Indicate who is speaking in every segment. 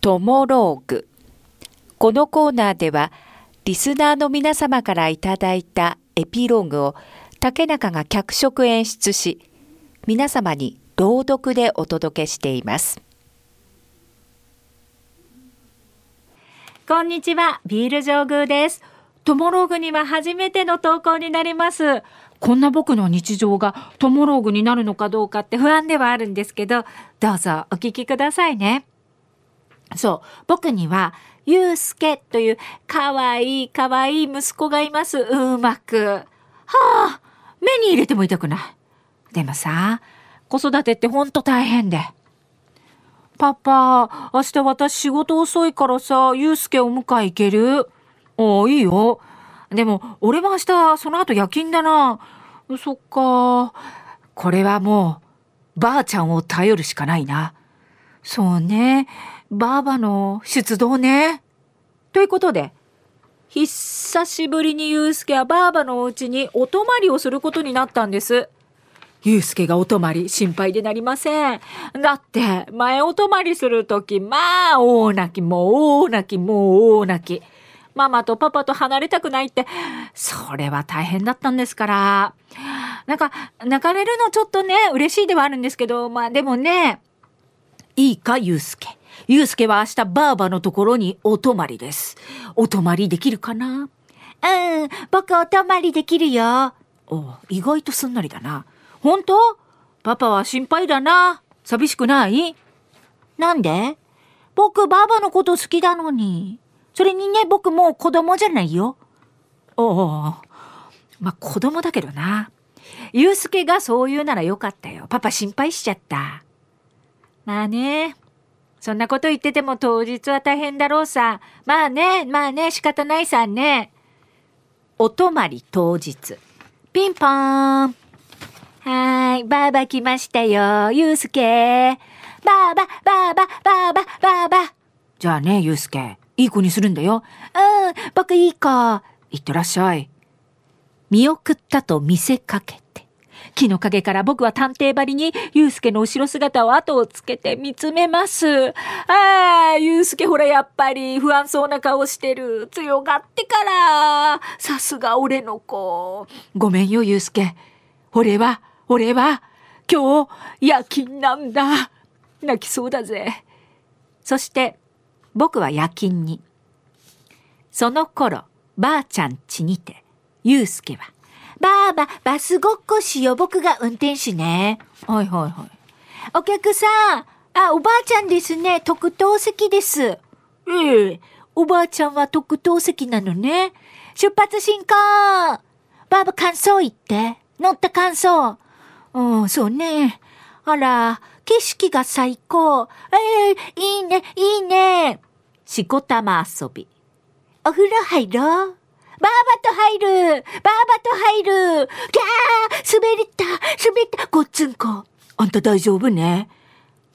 Speaker 1: トモローグ。このコーナーでは、リスナーの皆様からいただいたエピローグを竹中が脚色演出し、皆様に朗読でお届けしています。
Speaker 2: こんにちは、ビール上宮です。トモローグには初めての投稿になります。こんな僕の日常がトモローグになるのかどうかって不安ではあるんですけど、どうぞお聞きくださいね。そう、僕には、ゆうすけというかわいいかわいい息子がいます。うまく。はあ、目に入れても痛くない。でもさ、子育てってほんと大変で。パパ、明日私仕事遅いからさ、ゆうすけお迎え行ける？ああ、いいよ。でも、俺も明日、その後夜勤だな。そっか。これはもう、ばあちゃんを頼るしかないな。そうね。ばあばの出動ね。ということで、久しぶりにゆうすけはばあばのお家にお泊まりをすることになったんです。ゆうすけがお泊まり心配でなりません。だって、前お泊まりするとき、まあ、大泣き、もう大泣き、もう大泣き。ママとパパと離れたくないって、それは大変だったんですから。なんか、泣かれるのちょっとね、嬉しいではあるんですけど、まあでもね、いいか、ゆうすけ。ゆうすけは明日ばあばのところにお泊まりです。お泊まりできるかな？うん、僕お泊まりできるよ。お意外とすんなりだな。本当？パパは心配だな。寂しくない？なんで？僕ばあばのこと好きだのに。それにね、僕もう子供じゃないよ。おお。まあ、子供だけどな。ゆうすけがそう言うならよかったよ。パパ心配しちゃった。まあね。そんなこと言ってても当日は大変だろうさ。まあね、まあね、仕方ないさね。お泊まり当日。ピンポーン。はーい、ばあば来ましたよ。ゆうすけ。ばあば、ばあば、ばあば、ばあば。じゃあね、ゆうすけ。いい子にするんだよ。うん、僕いい子。いってらっしゃい。見送ったと見せかけて。木の陰から僕は探偵ばりに、ゆうすけの後ろ姿を後をつけて見つめます。ああ、ゆうすけほらやっぱり不安そうな顔してる。強がってから。さすが俺の子。ごめんよ、ゆうすけ。俺は、俺は、今日、夜勤なんだ。泣きそうだぜ。そして、僕は夜勤に。その頃、ばあちゃん家にて、ゆうすけは、ばあば、バスごっこしよ、僕が運転手ね。はいはいはい。お客さん、あ、おばあちゃんですね。特等席です。ええ、おばあちゃんは特等席なのね。出発進行ばあば感想言って。乗った感想。うん、そうね。あら、景色が最高。ええー、いいね、いいね。しこたま遊び。お風呂入ろう。ばあばと入るばあばと入るギャー滑りた滑ったごっつんこ。あんた大丈夫ね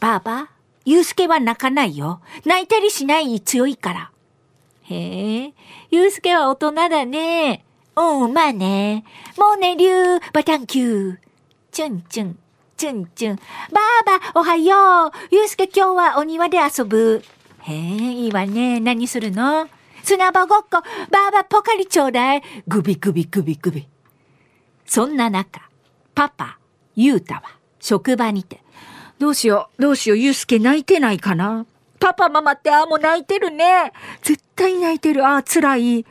Speaker 2: ばあば、ゆうすけは泣かないよ。泣いたりしない強いから。へえ、ゆうすけは大人だね。うん、まあね。もうね、りゅう、バタンキュー。チュンチュン。チュンチュン。ばあば、おはよう。ゆうすけ今日はお庭で遊ぶ。へえ、いいわね。何するの？砂場ごっこ、ばあばポカリちょうだい。グビグビグビグビ。そんな中、パパ、ゆうたは職場にて。どうしよう、どうしよう、ゆうすけ泣いてないかな？パパママってああもう泣いてるね。絶対泣いてる。ああ、辛い。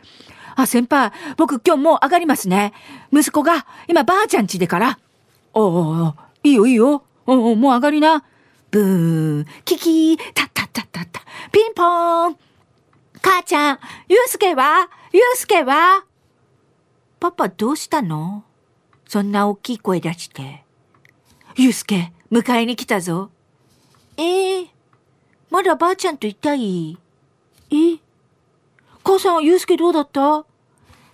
Speaker 2: あ、先輩、僕今日もう上がりますね。息子が今ばあちゃん家でから。おおいいよいいよ。おおもう上がりな。ブーン、キキー、タッタッタッタッタ、ピンポーン。母ちゃん、ゆうすけは？ゆうすけは？パパどうしたの？そんな大きい声出して。ゆうすけ、迎えに来たぞ。ええー、まだばあちゃんといたい？え母さん、ゆうすけどうだった？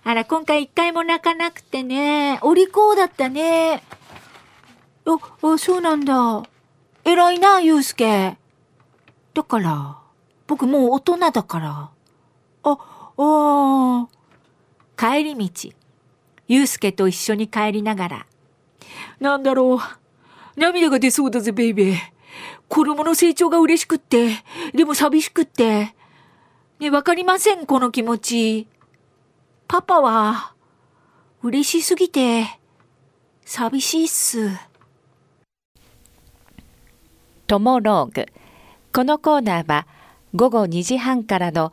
Speaker 2: あら、今回一回も泣かなくてね。お利口だったね。あ、あ、そうなんだ。偉いな、ゆうすけ。だから、僕もう大人だから。あ、あ帰り道、ゆうすけと一緒に帰りながら、なんだろう。涙が出そうだぜ、ベイベー。子供の成長が嬉しくって、でも寂しくって。ね、わかりません、この気持ち。パパは、嬉しすぎて、寂しいっす。
Speaker 1: トモローグ。このコーナーは午後2時半からの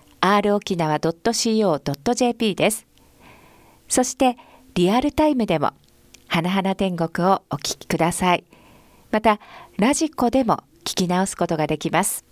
Speaker 1: r 沖縄 .co.jp です。そしてリアルタイムでも花々天国をお聞きください。またラジコでも聞き直すことができます。